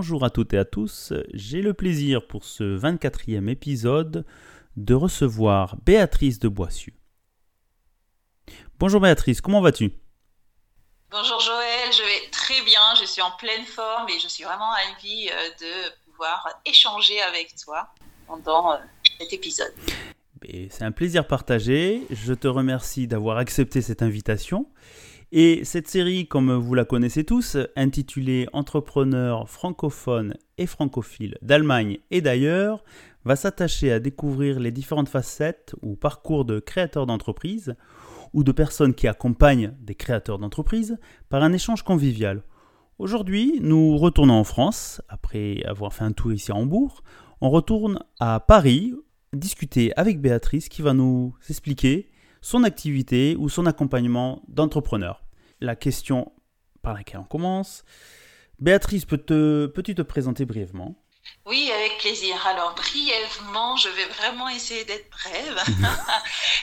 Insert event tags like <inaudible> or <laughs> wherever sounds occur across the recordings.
Bonjour à toutes et à tous, j'ai le plaisir pour ce 24e épisode de recevoir Béatrice de Boissieu. Bonjour Béatrice, comment vas-tu? Bonjour Joël, je vais très bien, je suis en pleine forme et je suis vraiment ravie euh, de pouvoir échanger avec toi pendant euh, cet épisode. C'est un plaisir partagé, je te remercie d'avoir accepté cette invitation. Et cette série, comme vous la connaissez tous, intitulée Entrepreneurs francophones et francophiles d'Allemagne et d'ailleurs, va s'attacher à découvrir les différentes facettes ou parcours de créateurs d'entreprises ou de personnes qui accompagnent des créateurs d'entreprises par un échange convivial. Aujourd'hui, nous retournons en France, après avoir fait un tour ici à Hambourg. On retourne à Paris discuter avec Béatrice qui va nous expliquer son activité ou son accompagnement d'entrepreneur. La question par laquelle on commence. Béatrice, peux-tu te présenter brièvement? Oui, avec plaisir. Alors, brièvement, je vais vraiment essayer d'être brève. <laughs>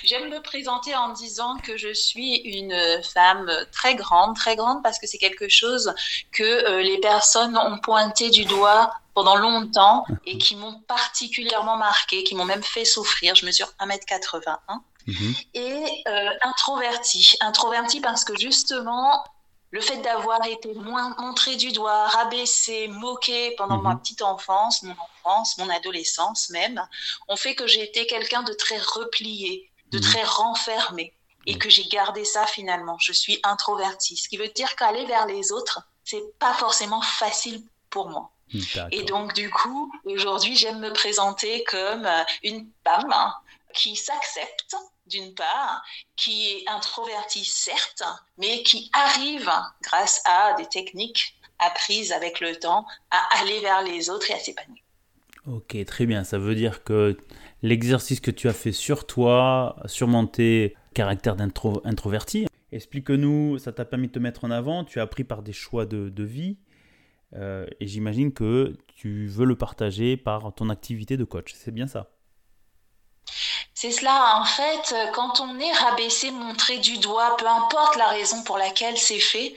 J'aime me présenter en disant que je suis une femme très grande, très grande parce que c'est quelque chose que euh, les personnes ont pointé du doigt pendant longtemps et qui m'ont particulièrement marqué, qui m'ont même fait souffrir. Je mesure 1m81. Mhm. Et euh, introvertie. Introvertie parce que justement, le fait d'avoir été moins montré du doigt, rabaissé, moqué pendant ma mhm. petite enfance, mon enfance, mon adolescence même, ont fait que j'ai été quelqu'un de très replié, de mhm. très renfermé, et que j'ai gardé ça finalement. Je suis introvertie, ce qui veut dire qu'aller vers les autres, c'est pas forcément facile pour moi. Et donc du coup, aujourd'hui, j'aime me présenter comme euh, une femme hein, qui s'accepte, d'une part, qui est introverti certes, mais qui arrive, grâce à des techniques apprises avec le temps, à aller vers les autres et à s'épanouir. Ok, très bien. Ça veut dire que l'exercice que tu as fait sur toi, surmonter caractère d'introverti, explique-nous, ça t'a permis de te mettre en avant, tu as appris par des choix de, vie, euh, et j'imagine que tu veux le partager par ton activité de coach. C'est bien ça c'est cela, en fait, quand on est rabaissé, montré du doigt, peu importe la raison pour laquelle c'est fait,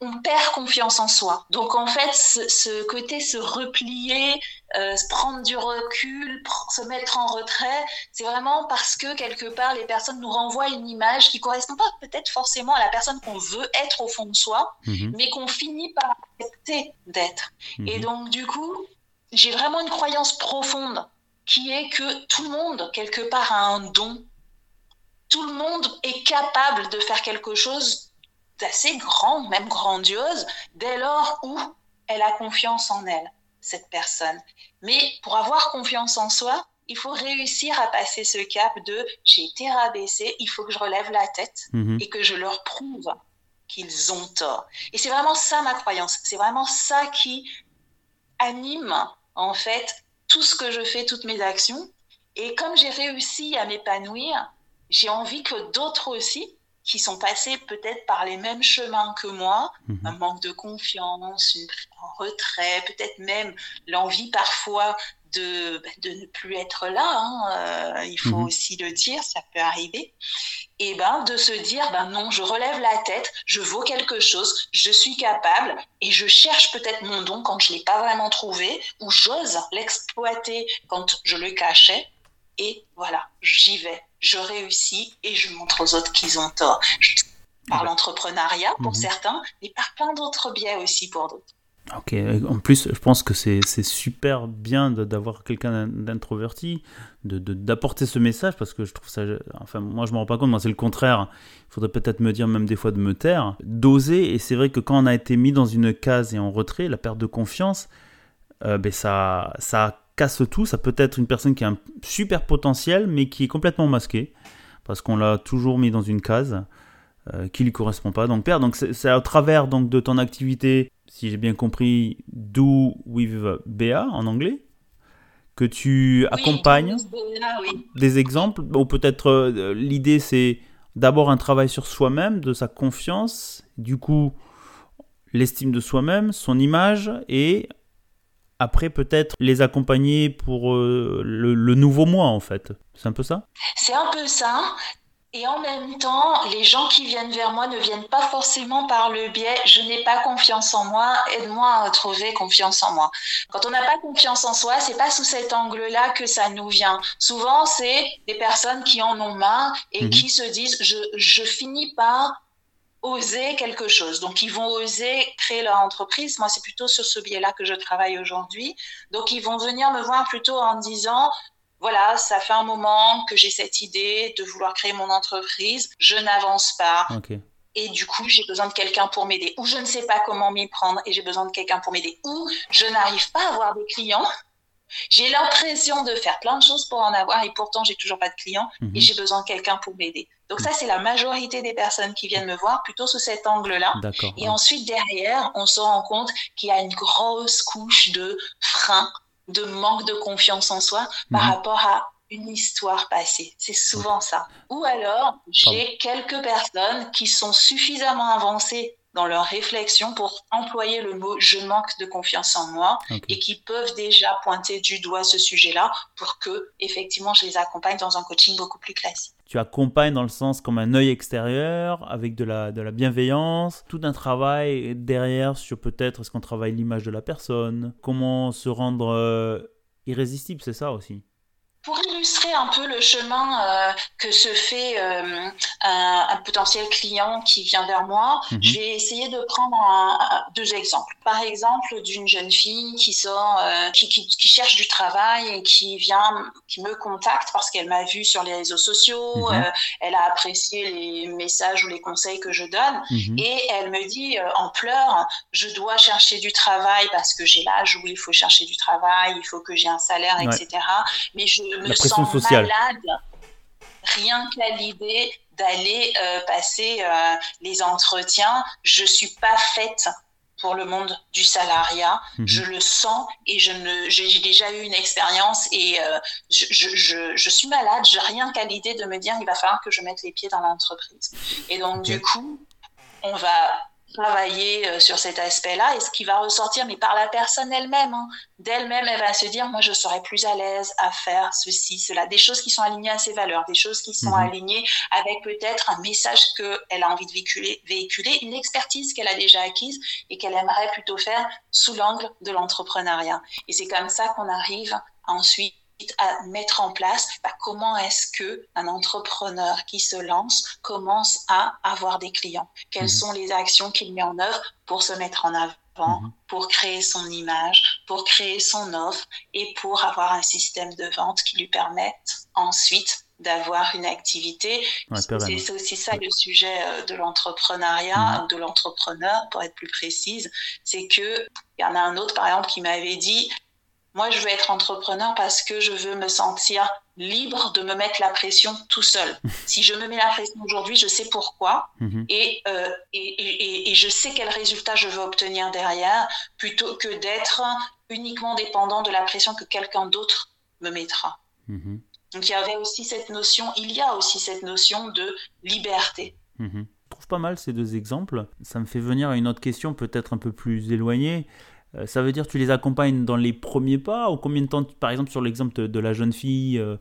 on perd confiance en soi. Donc en fait, ce, côté se replier, euh, se prendre du recul, se mettre en retrait, c'est vraiment parce que quelque part, les personnes nous renvoient une image qui correspond pas peut-être forcément à la personne qu'on veut être au fond de soi, mhm. mais qu'on finit par accepter d'être. Et mhm. donc du coup, j'ai vraiment une croyance profonde qui est que tout le monde, quelque part, a un don. Tout le monde est capable de faire quelque chose d'assez grand, même grandiose, dès lors où elle a confiance en elle, cette personne. Mais pour avoir confiance en soi, il faut réussir à passer ce cap de j'ai été rabaissé, il faut que je relève la tête mhm. et que je leur prouve qu'ils ont tort. Et c'est vraiment ça ma croyance, c'est vraiment ça qui anime en fait tout ce que je fais, toutes mes actions. Et comme j'ai réussi à m'épanouir, j'ai envie que d'autres aussi, qui sont passés peut-être par les mêmes chemins que moi, mhm. un manque de confiance, une retrait, peut-être même l'envie parfois de, bah, de ne plus être là, hein, euh, il faut mhm. aussi le dire, ça peut arriver, et ben de se dire, ben non, je relève la tête, je vaux quelque chose, je suis capable, et je cherche peut-être mon don quand je ne l'ai pas vraiment trouvé, ou j'ose l'exploiter quand je le cachais, et voilà, j'y vais, je réussis, et je montre aux autres qu'ils ont tort. Par l'entrepreneuriat pour mhm. certains, mais par plein d'autres biais aussi pour d'autres. Ok, en plus, je pense que c'est super bien d'avoir quelqu'un d'introverti, d'apporter de, ce message, parce que je trouve ça. Enfin, moi, je me rends pas compte, moi, c'est le contraire. Il faudrait peut-être me dire, même des fois, de me taire, d'oser. Et c'est vrai que quand on a été mis dans une case et en retrait, la perte de confiance, euh, ben ça, ça casse tout. Ça peut être une personne qui a un super potentiel, mais qui est complètement masquée, parce qu'on l'a toujours mis dans une case. Euh, qui lui correspond pas donc perdre donc c'est à travers donc de ton activité si j'ai bien compris, Do with Béa en anglais, que tu accompagnes des exemples, ou peut-être euh, l'idée c'est d'abord un travail sur soi-même, de sa confiance, du coup l'estime de soi-même, son image, et après peut-être les accompagner pour euh, le, le nouveau moi en fait. C'est un peu ça? C'est un peu ça. Et en même temps, les gens qui viennent vers moi ne viennent pas forcément par le biais je n'ai pas confiance en moi, aide-moi à trouver confiance en moi. Quand on n'a pas confiance en soi, c'est pas sous cet angle-là que ça nous vient. Souvent, c'est des personnes qui en ont marre et mhm. qui se disent je, je finis par oser quelque chose. Donc, ils vont oser créer leur entreprise. Moi, c'est plutôt sur ce biais-là que je travaille aujourd'hui. Donc, ils vont venir me voir plutôt en disant, voilà, ça fait un moment que j'ai cette idée de vouloir créer mon entreprise, je n'avance pas. Et du coup, j'ai besoin de quelqu'un pour m'aider. Ou je ne sais pas comment m'y prendre et j'ai besoin de quelqu'un pour m'aider. Ou je n'arrive pas à avoir des clients. J'ai l'impression de faire plein de choses pour en avoir et pourtant j'ai toujours pas de clients et mhm. j'ai besoin de quelqu'un pour m'aider. Donc ça, c'est la majorité des personnes qui viennent me voir plutôt sous cet angle-là. Et ensuite, derrière, on se rend compte qu'il y a une grosse couche de frein, de manque de confiance en soi par mhm. rapport à une histoire passée. C'est souvent ça. Ou alors, j'ai quelques personnes qui sont suffisamment avancées dans leur réflexion pour employer le mot je manque de confiance en moi et qui peuvent déjà pointer du doigt ce sujet-là pour que effectivement je les accompagne dans un coaching beaucoup plus classique. Tu accompagnes dans le sens comme un œil extérieur avec de la, de la bienveillance, tout un travail derrière sur peut-être est-ce qu'on travaille l'image de la personne, comment se rendre euh, irrésistible, c'est ça aussi. Pour illustrer un peu le chemin euh, que se fait euh, un, potentiel client qui vient vers moi, mhm. je vais essayer de prendre deux exemples. Par exemple, d'une jeune fille qui sort, euh, qui, qui, qui, cherche du travail et qui vient, qui me contacte parce qu'elle m'a vu sur les réseaux sociaux, mhm. elle a apprécié les messages ou les conseils que je donne mhm. et elle me dit en pleurs, je dois chercher du travail parce que j'ai l'âge où il faut chercher du travail, il faut que j'ai un salaire, etc. Mais je me sens sociale. malade rien qu'à l'idée d'aller euh, passer euh, les entretiens. Je suis pas faite pour le monde du salariat. Mhm. Je le sens et je ne, j'ai déjà eu une expérience et euh, je, je, je, suis malade. J'ai rien qu'à l'idée de me dire il va falloir que je mette les pieds dans l'entreprise. Et donc du coup, on va travailler euh, sur cet aspect-là et ce qui va ressortir, mais par la personne elle-même, hein. d'elle-même, elle va se dire, moi, je serais plus à l'aise à faire ceci, cela, des choses qui sont alignées à ses valeurs, des choses qui sont mhm. alignées avec peut-être un message qu'elle a envie de véhiculer, véhiculer une expertise qu'elle a déjà acquise et qu'elle aimerait plutôt faire sous l'angle de l'entrepreneuriat. Et c'est comme ça qu'on arrive ensuite à mettre en place bah, comment est-ce que un entrepreneur qui se lance commence à avoir des clients? Quelles mhm. sont les actions qu'il met en œuvre pour se mettre en avant mhm. pour créer son image, pour créer son offre et pour avoir un système de vente qui lui permette ensuite d'avoir une activité? c'est aussi ça le sujet euh, de l'entrepreneuriat, mhm. de l'entrepreneur, pour être plus précise. C'est que il y en a un autre, par exemple, qui m'avait dit moi, je veux être entrepreneur parce que je veux me sentir libre de me mettre la pression tout seul. <laughs> si je me mets la pression aujourd'hui, je sais pourquoi mhm. euh, et, et, et, je sais quel résultat je veux obtenir derrière, plutôt que d'être uniquement dépendant de la pression que quelqu'un d'autre me mettra. Mhm. Donc il y avait aussi cette notion, il y a aussi cette notion de liberté. Mhm. Je trouve pas mal ces deux exemples. Ça me fait venir à une autre question peut-être un peu plus éloignée. Euh, ça veut dire que tu les accompagnes dans les premiers pas ou combien de temps, par exemple sur l'exemple de, la jeune fille, euh,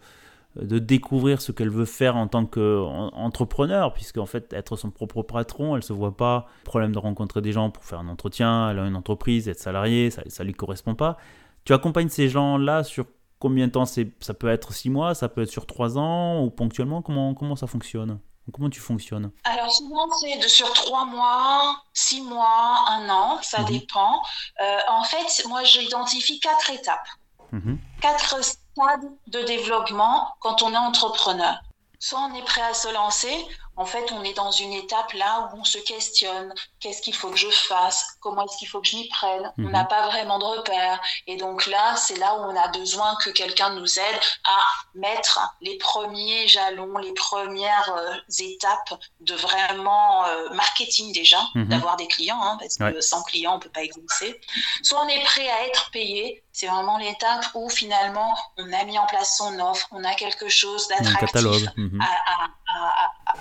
de découvrir ce qu'elle veut faire en tant qu'entrepreneur, puisque en fait être son propre patron, elle se voit pas problème de rencontrer des gens pour faire un entretien, elle a une entreprise, être salarié, ça, ne lui correspond pas. Tu accompagnes ces gens-là sur combien de temps? Ça peut être six mois, ça peut être sur trois ans ou ponctuellement. Comment comment ça fonctionne? Comment tu fonctionnes Alors souvent c'est de sur trois mois, six mois, un an, ça mhm. dépend. Euh, en fait, moi j'identifie quatre étapes, mhm. quatre stades de développement quand on est entrepreneur. Soit on est prêt à se lancer, en fait, on est dans une étape là où on se questionne. Qu'est-ce qu'il faut que je fasse? Comment est-ce qu'il faut que je m'y prenne? On mhm. n'a pas vraiment de repères. Et donc là, c'est là où on a besoin que quelqu'un nous aide à mettre les premiers jalons, les premières euh, étapes de vraiment euh, marketing déjà, mhm. d'avoir des clients, hein, parce que sans clients, on peut pas exister. Soit on est prêt à être payé. C'est vraiment l'étape où finalement, on a mis en place son offre, on a quelque chose d'attractif mhm.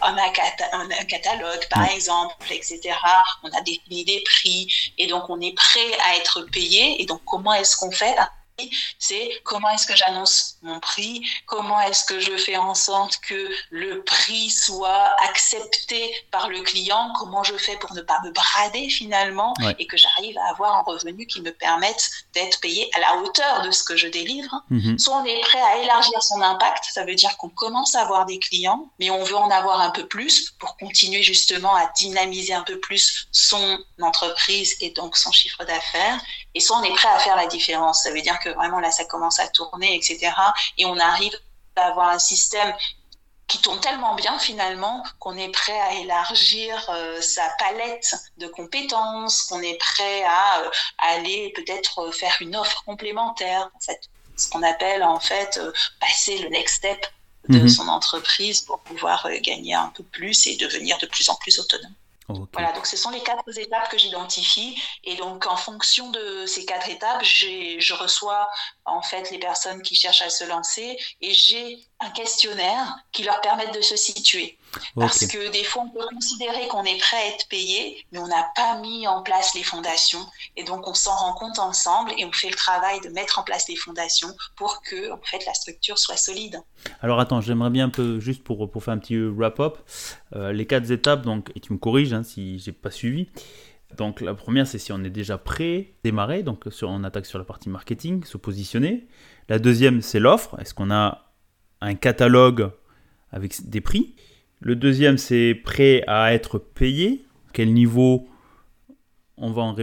un, catalogue, par exemple, etc. On a défini des prix et donc on est prêt à être payé. Et donc, comment est-ce qu'on fait? C'est comment est-ce que j'annonce mon prix, comment est-ce que je fais en sorte que le prix soit accepté par le client, comment je fais pour ne pas me brader finalement et que j'arrive à avoir un revenu qui me permette d'être payé à la hauteur de ce que je délivre? Mhm. Soit on est prêt à élargir son impact, ça veut dire qu'on commence à avoir des clients, mais on veut en avoir un peu plus pour continuer justement à dynamiser un peu plus son entreprise et donc son chiffre d'affaires. Et soit on est prêt à faire la différence, ça veut dire que vraiment là ça commence à tourner, etc. Et on arrive à avoir un système qui tourne tellement bien finalement qu'on est prêt à élargir euh, sa palette de compétences, qu'on est prêt à, euh, aller peut-être faire une offre complémentaire, en fait, ce qu'on appelle en fait euh, passer le next step de mhm. son entreprise pour pouvoir gagner un peu plus et devenir de plus en plus autonome. Voilà, donc ce sont les quatre étapes que j'identifie. Et donc, en fonction de ces quatre étapes, je reçois en fait les personnes qui cherchent à se lancer et j'ai un questionnaire qui leur permette de se situer. Parce que des fois, on peut considérer qu'on est prêt à être payé, mais on n'a pas mis en place les fondations. Et donc, on s'en rend compte ensemble et on fait le travail de mettre en place les fondations pour que en fait, la structure soit solide. Alors, attends, j'aimerais bien un peu, juste pour, pour faire un petit wrap-up, euh, les quatre étapes, donc, et tu me corriges hein, si j'ai pas suivi. Donc la première, c'est si on est déjà prêt, démarrer, donc sur, on attaque sur la partie marketing, se positionner. La deuxième, c'est l'offre. Est-ce qu'on a un catalogue avec des prix? Le deuxième, c'est prêt à être payé. Quel niveau on, va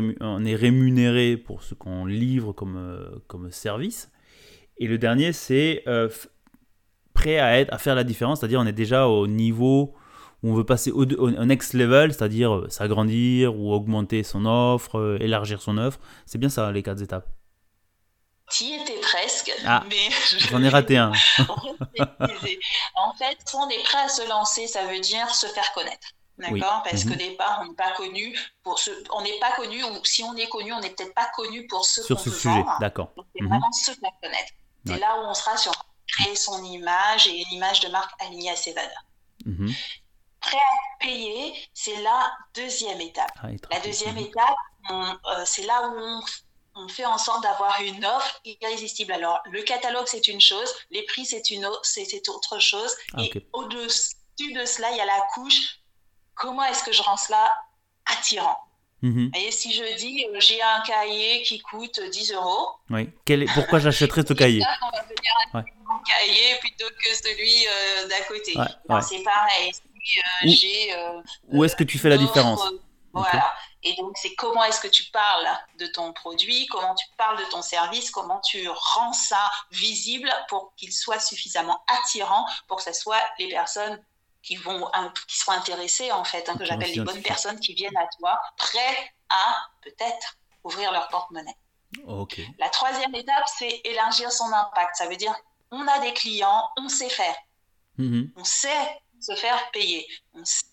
est rémunéré pour ce qu'on livre comme, euh, service. Et le dernier, c'est euh, prêt à, être, à faire la différence, c'est-à-dire on est déjà au niveau où on veut passer au, next level, c'est-à-dire euh, s'agrandir ou augmenter son offre, élargir son offre. C'est bien ça, les quatre étapes. Tu étais presque, ah, mais j'en ai raté un. <laughs> en fait, on est prêt à se lancer, ça veut dire se faire connaître. D'accord? Parce qu'au mhm. départ, on n'est pas connu pour ce, on n'est pas connu, ou si on est connu, on n'est peut-être pas connu pour ce Sur ce sujet, d'accord. C'est mhm. vraiment se faire connaître. C'est là où on sera sur créer son image et une image de marque alignée à ses valeurs. Mhm prêt à payer, c'est la deuxième étape. Ah, la deuxième étape, euh, c'est là où on, fait en sorte d'avoir une offre irrésistible. Alors, le catalogue, c'est une chose, les prix, c'est une c'est autre chose. Ah, et au-dessus de cela, il y a la couche, comment est-ce que je rends cela attirant? Mhm. Et si je dis, euh, j'ai un cahier qui coûte 10 euros. Oui. Quel est... Pourquoi j'achèterais ce <laughs> cahier? On va venir ouais. cahier plutôt que celui euh, d'à côté. C'est pareil. J'ai. Euh, où est-ce que tu fais la différence? Voilà. Et donc, c'est comment est-ce que tu parles de ton produit, comment tu parles de ton service, comment tu rends ça visible pour qu'il soit suffisamment attirant pour que ce soit les personnes qui vont qui soient intéressées en fait, hein, que j'appelle les bonnes personnes qui viennent à toi, prêts à peut-être ouvrir leur porte-monnaie. La troisième étape, c'est élargir son impact. Ça veut dire, on a des clients, on sait faire. Mm-hmm. On sait se faire payer. On sait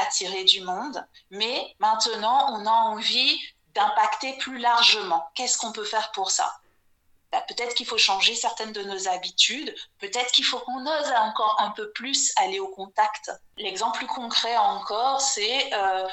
attirer du monde, mais maintenant, on a envie d'impacter plus largement. Qu'est-ce qu'on peut faire pour ça? Bah, Peut-être qu'il faut changer certaines de nos habitudes, peut-être qu'il faut qu'on ose encore un peu plus aller au contact. L'exemple plus concret encore, c'est euh,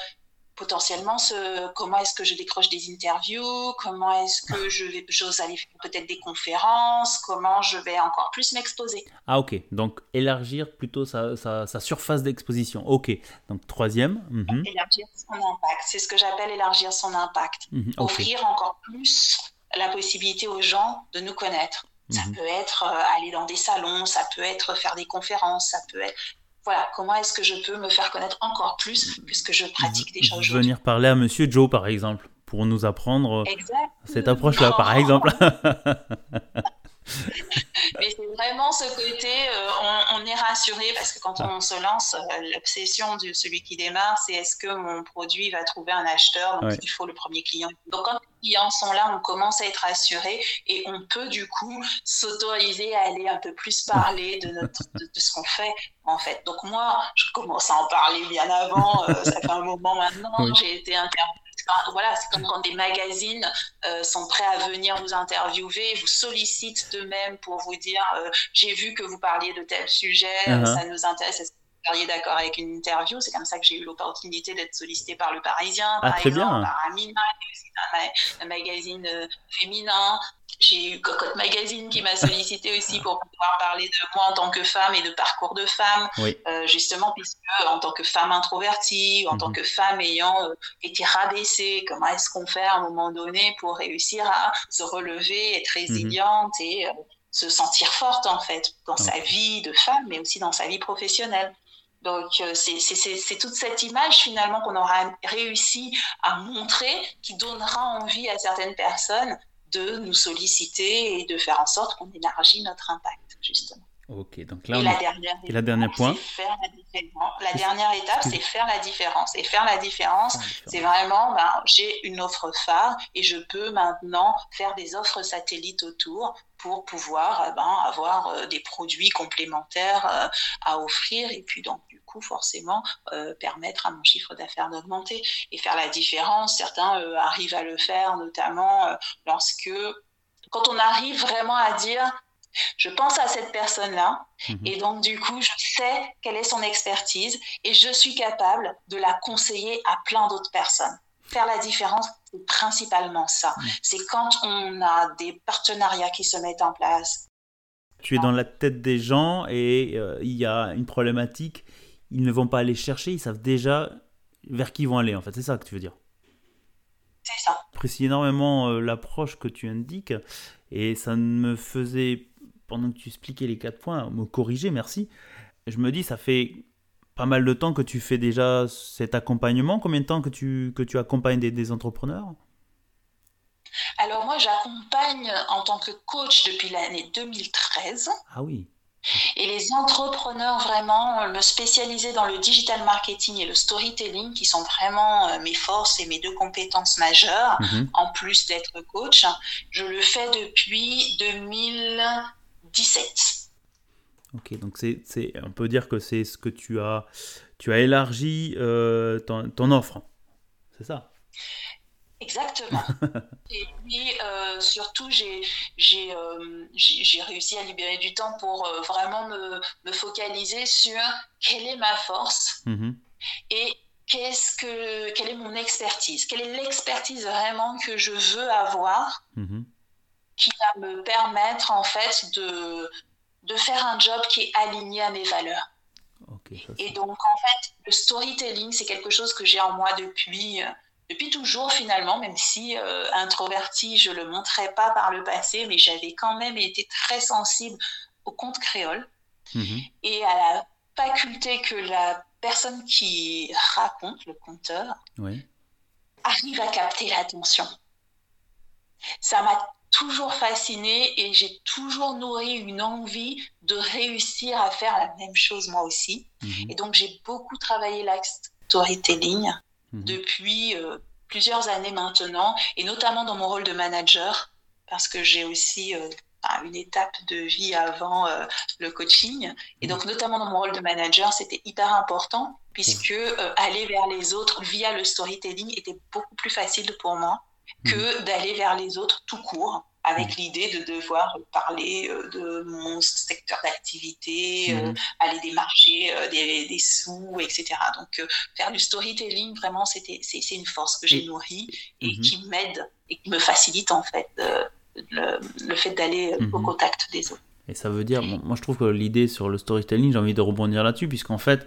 potentiellement ce, comment est-ce que je décroche des interviews, comment est-ce que je vais, j'ose aller faire peut-être des conférences, comment je vais encore plus m'exposer. Ah ok, donc élargir plutôt sa, sa, surface d'exposition. Ok, donc troisième. Mhm. Élargir son impact, c'est ce que j'appelle élargir son impact. Mhm, Offrir encore plus la possibilité aux gens de nous connaître. Ça mhm. peut être euh, aller dans des salons, ça peut être faire des conférences, ça peut être voilà, comment est-ce que je peux me faire connaître encore plus puisque je pratique déjà aujourd'hui. Venir parler à Monsieur Joe, par exemple, pour nous apprendre cette approche-là, par exemple. <laughs> Mais c'est vraiment ce côté, euh, on, est rassuré parce que quand on se lance, euh, l'obsession de celui qui démarre, c'est est-ce que mon produit va trouver un acheteur Donc il faut le premier client. Donc quand les clients sont là, on commence à être rassuré et on peut du coup s'autoriser à aller un peu plus parler de, notre, de, ce qu'on fait en fait. Donc moi, je commence à en parler bien avant, euh, ça fait un moment maintenant, j'ai été interviewée voilà, c'est comme quand des magazines euh, sont prêts à venir vous interviewer, vous sollicitent d'eux-mêmes pour vous dire euh, j'ai vu que vous parliez de tel sujet, uh-huh. ça nous intéresse. Seriez d'accord avec une interview C'est comme ça que j'ai eu l'opportunité d'être sollicité par le Parisien, ah, par exemple, par Amina, un, magazine euh, féminin. j'ai eu Cocotte Magazine qui m'a sollicité aussi pour pouvoir parler de moi en tant que femme et de parcours de femme, euh, justement, puisque en tant que femme introvertie, en tant mhm. que femme ayant euh, été rabaissée, comment est-ce qu'on fait à un moment donné pour réussir à se relever, être mhm. résiliente et euh, se sentir forte, en fait, dans sa vie de femme, mais aussi dans sa vie professionnelle. Donc, c'est toute cette image finalement qu'on aura réussi à montrer qui donnera envie à certaines personnes de nous solliciter et de faire en sorte qu'on élargit notre impact, justement. Ok, donc là, et, la dernière et la dernière point. Faire la, la dernière étape, c'est faire la différence. Et faire la différence, c'est vraiment, ben, j'ai une offre phare et je peux maintenant faire des offres satellites autour pour pouvoir ben, avoir euh, des produits complémentaires euh, à offrir et puis donc du coup forcément euh, permettre à mon chiffre d'affaires d'augmenter et faire la différence. Certains arrivent à le faire notamment lorsque quand on arrive vraiment à dire je pense à cette personne-là mhm. et donc du coup, je sais quelle est son expertise et je suis capable de la conseiller à plein d'autres personnes. Faire la différence, c'est principalement ça. Mhm. C'est quand on a des partenariats qui se mettent en place. Tu es dans la tête des gens et euh, il y a une problématique. Ils ne vont pas aller chercher, ils savent déjà vers qui ils vont aller. En fait, c'est ça que tu veux dire. C'est ça. J'apprécie énormément euh, l'approche que tu indiques et ça me faisait pendant que tu expliquais les quatre points, me corriger, merci. Je me dis, ça fait pas mal de temps que tu fais déjà cet accompagnement. Combien de temps que tu, que tu accompagnes des, entrepreneurs? Alors moi, j'accompagne en tant que coach depuis l'année 2013. Ah oui. Et les entrepreneurs vraiment me spécialiser dans le digital marketing et le storytelling, qui sont vraiment euh, mes forces et mes deux compétences majeures, mhm. en plus d'être coach, je le fais depuis 2000. 17. Ok, donc c'est, on peut dire que c'est ce que tu as, tu as élargi euh, ton, offre, c'est ça? Exactement. <laughs> Et puis euh, surtout, j'ai, j'ai, euh, j'ai, réussi à libérer du temps pour vraiment me, me, focaliser sur quelle est ma force mm-hmm. et qu'est-ce que, quelle est mon expertise, quelle est l'expertise vraiment que je veux avoir. Mm-hmm qui va me permettre en fait de, de faire un job qui est aligné à mes valeurs. et donc en fait, le storytelling, c'est quelque chose que j'ai en moi depuis, euh, depuis toujours finalement, même si euh, introverti, je ne le montrais pas par le passé, mais j'avais quand même été très sensible au conte créole mhm. et à la faculté que la personne qui raconte, le conteur, arrive à capter l'attention. Ça m'a toujours fascinée et j'ai toujours nourri une envie de réussir à faire la même chose moi aussi. Mhm. Et donc j'ai beaucoup travaillé la storytelling mhm. depuis euh, plusieurs années maintenant, et notamment dans mon rôle de manager, parce que j'ai aussi euh, une étape de vie avant euh, le coaching. Et mhm. donc notamment dans mon rôle de manager, c'était hyper important, puisque aller vers les autres via le storytelling était beaucoup plus facile pour moi que d'aller vers les autres tout court avec l'idée de devoir parler euh, de mon secteur d'activité, euh, mhm. aller démarcher euh, des, des, sous, etc. Donc faire du storytelling, vraiment, c'était, c'est, une force que j'ai nourrie et mhm. qui m'aide et qui me facilite en fait le, le, fait d'aller au mhm. contact des autres. Et ça veut dire, moi je trouve que l'idée sur le storytelling, j'ai envie de rebondir là-dessus, puisqu'en fait,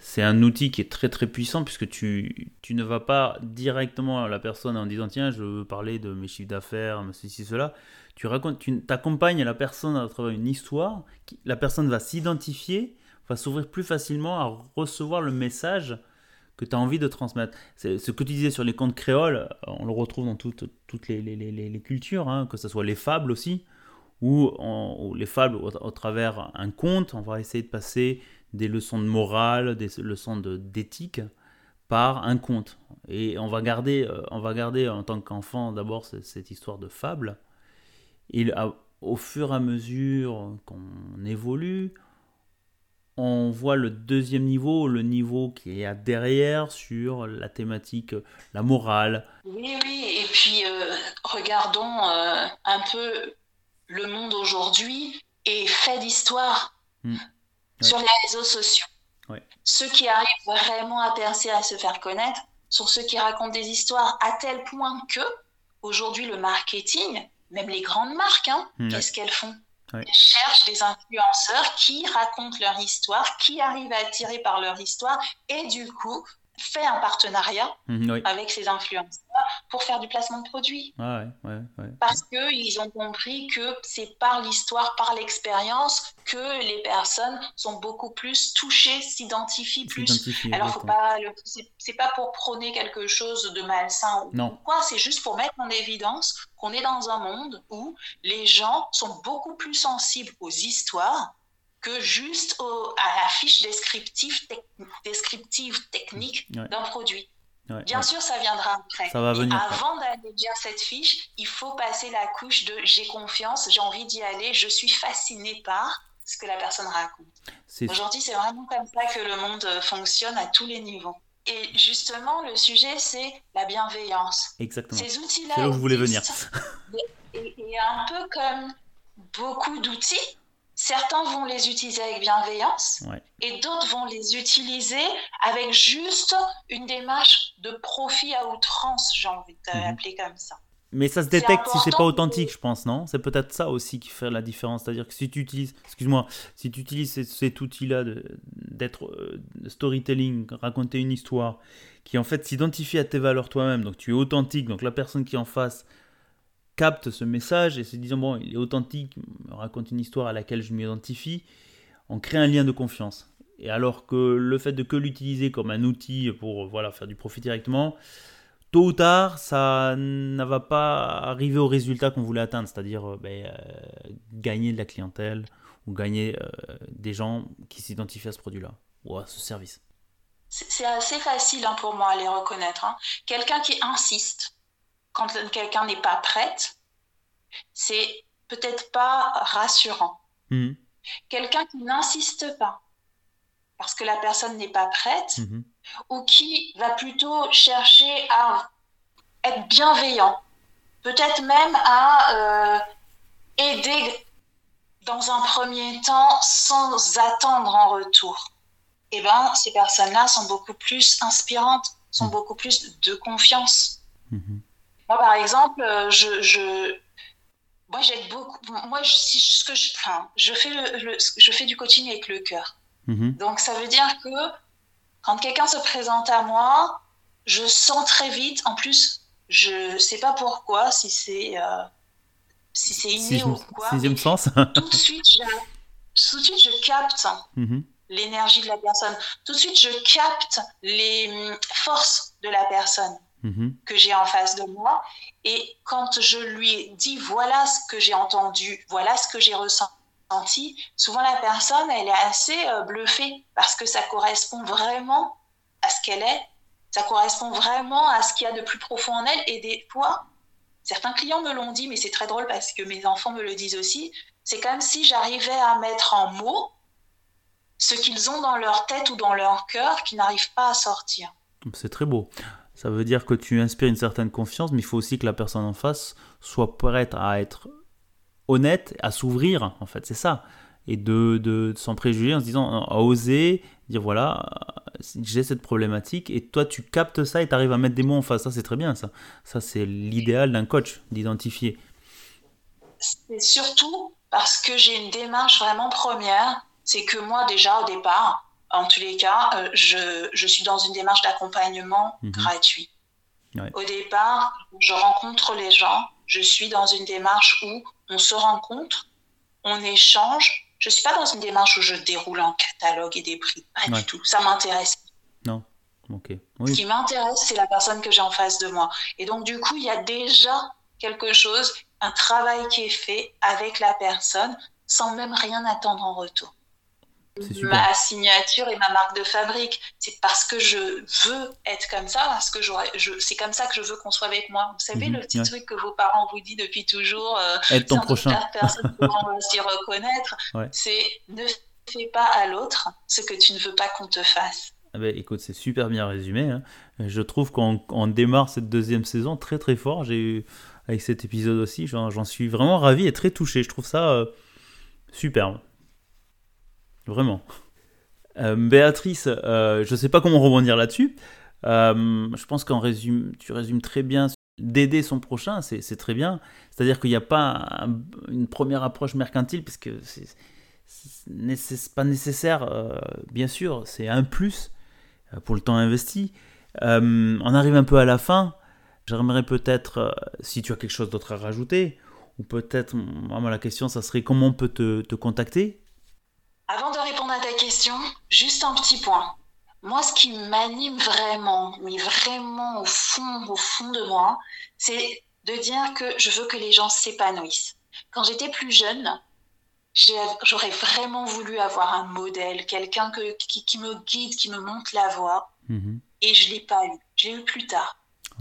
c'est un outil qui est très très puissant puisque tu, tu, ne vas pas directement à la personne en disant tiens je veux parler de mes chiffres d'affaires, ceci, cela. Tu racontes, tu t'accompagnes la personne à travers une histoire, la personne va s'identifier, va s'ouvrir plus facilement à recevoir le message que tu as envie de transmettre. C'est, ce que tu disais sur les contes créoles, on le retrouve dans toutes, toutes les, les, les, les cultures, hein, que ce soit les fables aussi, ou, les fables au, travers un conte, on va essayer de passer des leçons de morale, des leçons d'éthique par un conte. Et on va garder, euh, on va garder en tant qu'enfant d'abord cette histoire de fable. Et au fur et à mesure qu'on évolue, on voit le deuxième niveau, le niveau qui est derrière sur la thématique, la morale. Oui, oui, et puis euh, regardons euh, un peu le monde aujourd'hui est fait d'histoire. Hmm sur les réseaux sociaux. Ceux qui arrivent vraiment à percer, à se faire connaître, sont ceux qui racontent des histoires à tel point que, aujourd'hui, le marketing même les grandes marques, hein, qu'est-ce qu'elles font? Elles cherchent des influenceurs qui racontent leur histoire, qui arrivent à attirer par leur histoire, et du coup, fait un partenariat mmh, avec ces influenceurs pour faire du placement de produits. Ah ouais, ouais, Parce qu'ils ont compris que c'est par l'histoire, par l'expérience que les personnes sont beaucoup plus touchées, s'identifient plus. Alors, faut pas, c'est pas pour prôner quelque chose de malsain ou non. quoi, c'est juste pour mettre en évidence qu'on est dans un monde où les gens sont beaucoup plus sensibles aux histoires que juste à la fiche descriptive, descriptive technique d'un produit. Bien sûr, ça viendra après. Ça va venir. avant d'aller dire cette fiche, il faut passer la couche de j'ai confiance, j'ai envie d'y aller, je suis fasciné par ce que la personne raconte. Aujourd'hui, c'est vraiment comme ça que le monde euh, fonctionne à tous les niveaux. Et justement, le sujet, c'est la bienveillance. Exactement. Ces outils-là. C'est là où je voulais venir. et un peu comme beaucoup d'outils, Certains vont les utiliser avec bienveillance et d'autres vont les utiliser avec juste une démarche de profit à outrance, j'ai envie de mhm. l'appeler comme ça. Mais ça se détecte si c'est pas authentique, je pense, non? C'est peut-être ça aussi qui fait la différence. C'est-à-dire que si tu utilises, excuse-moi, si tu utilises cet, outil-là d'être euh, storytelling, raconter une histoire, qui en fait s'identifie à tes valeurs toi-même, donc tu es authentique, donc la personne qui est en face capte ce message et se disant bon, il est authentique, me raconte une histoire à laquelle je m'identifie, on crée un lien de confiance. Et alors que le fait de que l'utiliser comme un outil pour voilà, faire du profit directement, tôt ou tard, ça ne va pas arriver au résultat qu'on voulait atteindre, c'est-à-dire euh, ben, euh, gagner de la clientèle ou gagner euh, des gens qui s'identifient à ce produit-là ou à ce service. C'est assez facile hein, pour moi à les reconnaître. Hein. Quelqu'un qui insiste, quand quelqu'un n'est pas prête, c'est peut-être pas rassurant. Hmm. Quelqu'un qui n'insiste pas parce que la personne n'est pas prête hmm. ou qui va plutôt chercher à être bienveillant, peut-être même à euh, aider dans un premier temps sans attendre en retour. Eh ben, ces personnes-là sont beaucoup plus inspirantes, sont hmm. beaucoup plus de confiance. Moi, par exemple, euh, je, je moi, j'aide beaucoup. Moi, je, ce que je, enfin, je fais le, je fais du coaching avec le cœur. Mhm. Donc, ça veut dire que quand quelqu'un se présente à moi, je sens très vite. En plus, je sais pas pourquoi, si c'est euh, si c'est inné ou quoi. Sixième sens. tout de suite, je, tout de suite, je capte. Mhm. l'énergie de la personne. Tout de suite, je capte les hum, forces de la personne. Mhm. que j'ai en face de moi. Et quand je lui dis voilà ce que j'ai entendu, voilà ce que j'ai ressenti, souvent la personne, elle est assez euh, bluffée parce que ça correspond vraiment à ce qu'elle est, ça correspond vraiment à ce qu'il y a de plus profond en elle. Et des fois, certains clients me l'ont dit, mais c'est très drôle parce que mes enfants me le disent aussi, c'est comme si j'arrivais à mettre en mots ce qu'ils ont dans leur tête ou dans leur cœur qui n'arrivent pas à sortir. C'est très beau. Ça veut dire que tu inspires une certaine confiance, mais il faut aussi que la personne en face soit prête à être honnête, à s'ouvrir, en fait, c'est ça. Et de, de, s'en préjuger en se disant, à oser dire voilà, j'ai cette problématique, et toi tu captes ça et tu arrives à mettre des mots en face. Ça, c'est très bien, ça. Ça, c'est l'idéal d'un coach, d'identifier. C'est surtout parce que j'ai une démarche vraiment première, c'est que moi, déjà, au départ, en tous les cas, euh, je, suis dans une démarche d'accompagnement mhm. gratuit. Au départ, je rencontre les gens, je suis dans une démarche où on se rencontre, on échange. Je ne suis pas dans une démarche où je déroule un catalogue et des prix, pas du tout. Ça m'intéresse. Non, ok. Ce qui m'intéresse, c'est la personne que j'ai en face de moi. Et donc, du coup, il y a déjà quelque chose, un travail qui est fait avec la personne sans même rien attendre en retour ma signature et ma marque de fabrique. C'est parce que je veux être comme ça, parce que je, c'est comme ça que je veux qu'on soit avec moi. Vous savez, mhm, le petit truc que vos parents vous disent depuis toujours, euh, être ton prochain. Personne <laughs> ne s'y reconnaître, c'est ne fais pas à l'autre ce que tu ne veux pas qu'on te fasse. Ah ben, écoute, c'est super bien résumé. Hein. Je trouve qu'on démarre cette deuxième saison très très fort. J'ai eu avec cet épisode aussi, j'en suis vraiment ravi et très touché. Je trouve ça euh, superbe. Vraiment. Euh, Béatrice, euh, je ne sais pas comment rebondir là-dessus. Euh, je pense qu'en résumé, tu résumes très bien d'aider son prochain, c'est très bien. C'est-à-dire qu'il n'y a pas une première approche mercantile, puisque c'est pas nécessaire, bien sûr, c'est un plus pour le temps investi. On arrive un peu à la fin. J'aimerais peut-être, si tu as quelque chose d'autre à rajouter, ou peut-être, la question, ça serait comment on peut te contacter? Avant de répondre à ta question, juste un petit point. Moi, ce qui m'anime vraiment, mais vraiment au fond, au fond de moi, c'est de dire que je veux que les gens s'épanouissent. Quand j'étais plus jeune, j'aurais vraiment voulu avoir un modèle, quelqu'un qui, me guide, qui me montre la voie. Mhm. Et je ne l'ai pas eu. Je l'ai eu plus tard.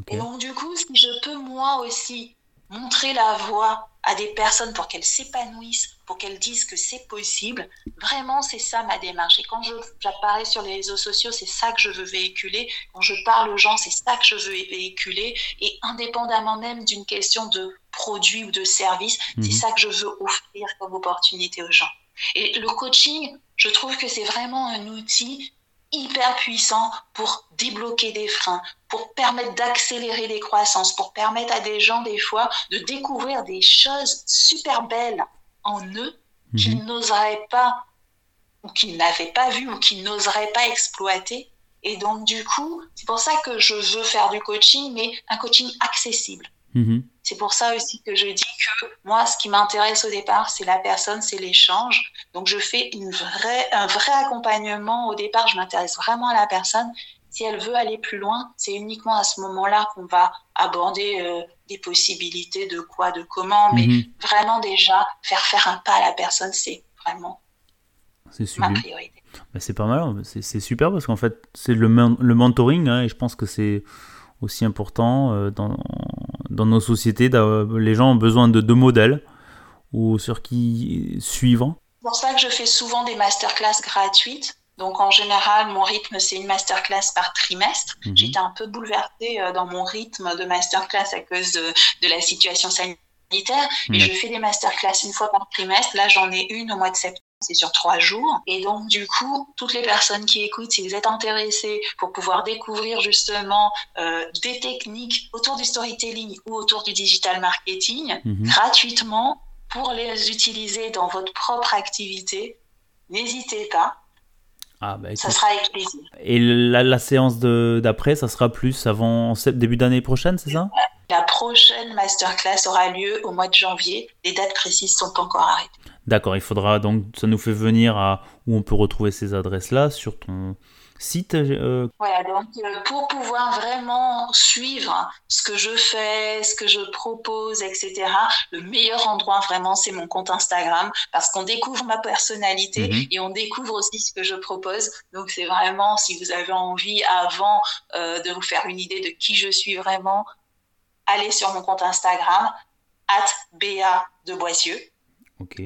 Et donc, du coup, si je peux moi aussi montrer la voie à des personnes pour qu'elles s'épanouissent, pour qu'elles disent que c'est possible. Vraiment, c'est ça ma démarche. Et quand j'apparais sur les réseaux sociaux, c'est ça que je veux véhiculer. Quand je parle aux gens, c'est ça que je veux véhiculer. Et indépendamment même d'une question de produit ou de service, c'est mhm. ça que je veux offrir comme opportunité aux gens. Et le coaching, je trouve que c'est vraiment un outil hyper puissant pour débloquer des freins, pour permettre d'accélérer les croissances, pour permettre à des gens des fois de découvrir des choses super belles en eux qu'ils mhm. n'oseraient pas ou qu'ils n'avaient pas vu ou qu'ils n'oseraient pas exploiter. Et donc du coup, c'est pour ça que je veux faire du coaching, mais un coaching accessible. Mhm. C'est pour ça aussi que je dis que moi, ce qui m'intéresse au départ, c'est la personne, c'est l'échange. Donc, je fais une vraie, un vrai accompagnement. Au départ, je m'intéresse vraiment à la personne. Si elle veut aller plus loin, c'est uniquement à ce moment-là qu'on va aborder euh, des possibilités de quoi, de comment. Mais mhm. vraiment, déjà, faire faire un pas à la personne, c'est vraiment ma priorité. Bah, c'est pas mal, c'est super parce qu'en fait, c'est le, le mentoring hein, et je pense que c'est aussi important euh, dans, dans, nos sociétés. Les gens ont besoin de deux modèles ou sur qui suivre. C'est pour ça que je fais souvent des masterclass gratuites. Donc en général, mon rythme, c'est une masterclass par trimestre. Mhm. J'étais un peu bouleversée euh, dans mon rythme de masterclass à cause de, de la situation sanitaire. Et je fais des masterclass une fois par trimestre. Là, j'en ai une au mois de septembre c'est sur trois jours. Et donc, du coup, toutes les personnes qui écoutent, si vous êtes intéressés pour pouvoir découvrir justement euh, des techniques autour du storytelling ou autour du digital marketing, mhm. gratuitement, pour les utiliser dans votre propre activité, n'hésitez pas. Ah bah ça sera avec plaisir. Et la, la séance d'après, ça sera plus avant début d'année prochaine, c'est ça? La prochaine masterclass aura lieu au mois de janvier. Les dates précises sont pas encore arrêtées. D'accord, il faudra donc, ça nous fait venir à où on peut retrouver ces adresses-là sur ton site. Euh... Voilà, donc euh, pour pouvoir vraiment suivre ce que je fais, ce que je propose, etc., le meilleur endroit vraiment, c'est mon compte Instagram parce qu'on découvre ma personnalité mhm. et on découvre aussi ce que je propose. Donc c'est vraiment, si vous avez envie avant euh, de vous faire une idée de qui je suis vraiment, allez sur mon compte Instagram, at BA de Boissieu okay.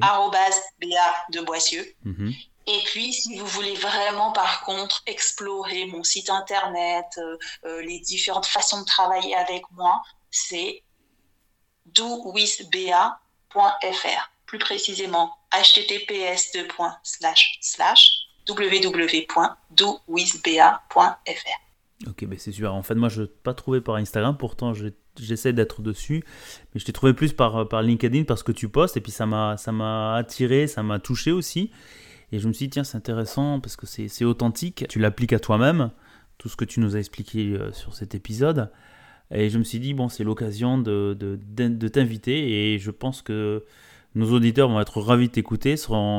de Boissieu. Mhm. Et puis, si vous voulez vraiment, par contre, explorer mon site internet, euh, euh, les différentes façons de travailler avec moi, c'est dowithba.fr. Plus précisément, https www.dowithba.fr. Ok, ben c'est super. En fait, moi, je ne pas trouvé par Instagram, pourtant, je j'essaie d'être dessus. Mais je t'ai trouvé plus par, par LinkedIn parce que tu postes et puis ça m'a, attiré, ça m'a touché aussi. Et je me suis dit, tiens, c'est intéressant parce que c'est, authentique. Tu l'appliques à toi-même, tout ce que tu nous as expliqué euh, sur cet épisode. Et je me suis dit, bon, c'est l'occasion de, de, de, t'inviter et je pense que nos auditeurs vont être ravis de t'écouter,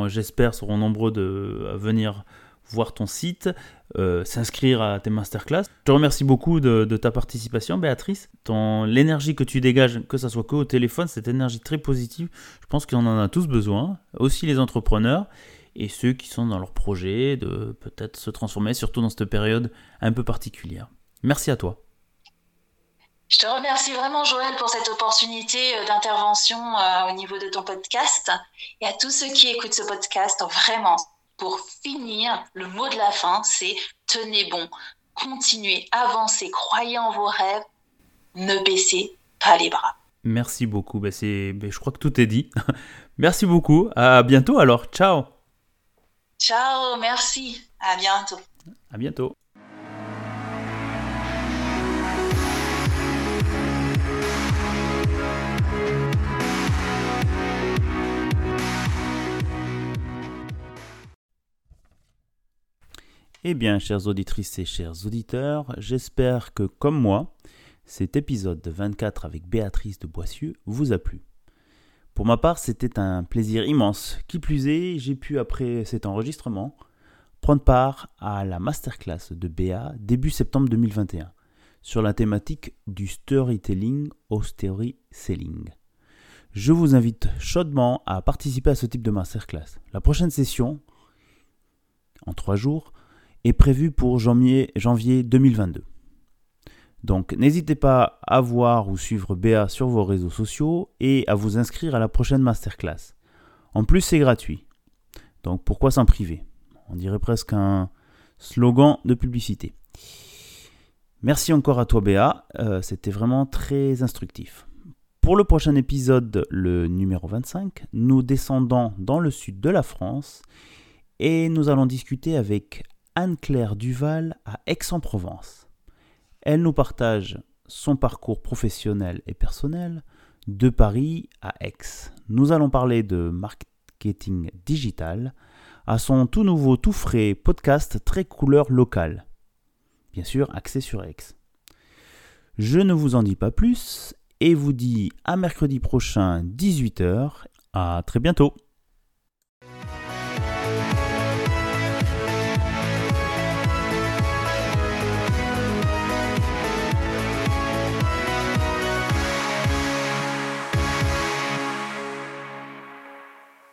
j'espère, seront nombreux de, à venir voir ton site, euh, s'inscrire à tes masterclass. Je te remercie beaucoup de, ta participation, Béatrice. Ton, l'énergie que tu dégages, que ce soit que au téléphone, cette énergie très positive, je pense qu'on en a tous besoin, aussi les entrepreneurs et ceux qui sont dans leur projet de peut-être se transformer, surtout dans cette période un peu particulière. Merci à toi. Je te remercie vraiment, Joël, pour cette opportunité euh, d'intervention euh, au niveau de ton podcast. Et à tous ceux qui écoutent ce podcast, vraiment, pour finir, le mot de la fin, c'est tenez bon, continuez, avancez, croyez en vos rêves, ne baissez pas les bras. Merci beaucoup, ben, ben je crois que tout est dit. <laughs> merci beaucoup, à bientôt alors, ciao. Ciao, merci, à bientôt. À bientôt. Eh bien, chères auditrices et chers auditeurs, j'espère que, comme moi, cet épisode 24 avec Béatrice de Boissieu vous a plu. Pour ma part, c'était un plaisir immense. Qui plus est, j'ai pu, après cet enregistrement, prendre part à la masterclass de Béa début septembre 2021 sur la thématique du storytelling au storytelling. Je vous invite chaudement à participer à ce type de masterclass. La prochaine session, en trois jours, est prévu pour janvier, janvier 2022. Donc n'hésitez pas à voir ou suivre Béa sur vos réseaux sociaux et à vous inscrire à la prochaine masterclass. En plus, c'est gratuit. Donc pourquoi s'en priver? On dirait presque un slogan de publicité. Merci encore à toi Béa, euh, c'était vraiment très instructif. Pour le prochain épisode, le numéro 25, nous descendons dans le sud de la France et nous allons discuter avec Anne-Claire Duval à Aix-en-Provence. Elle nous partage son parcours professionnel et personnel de Paris à Aix. Nous allons parler de marketing digital à son tout nouveau, tout frais podcast très couleur locale. Bien sûr, axé sur Aix. Je ne vous en dis pas plus et vous dis à mercredi prochain 18h. À très bientôt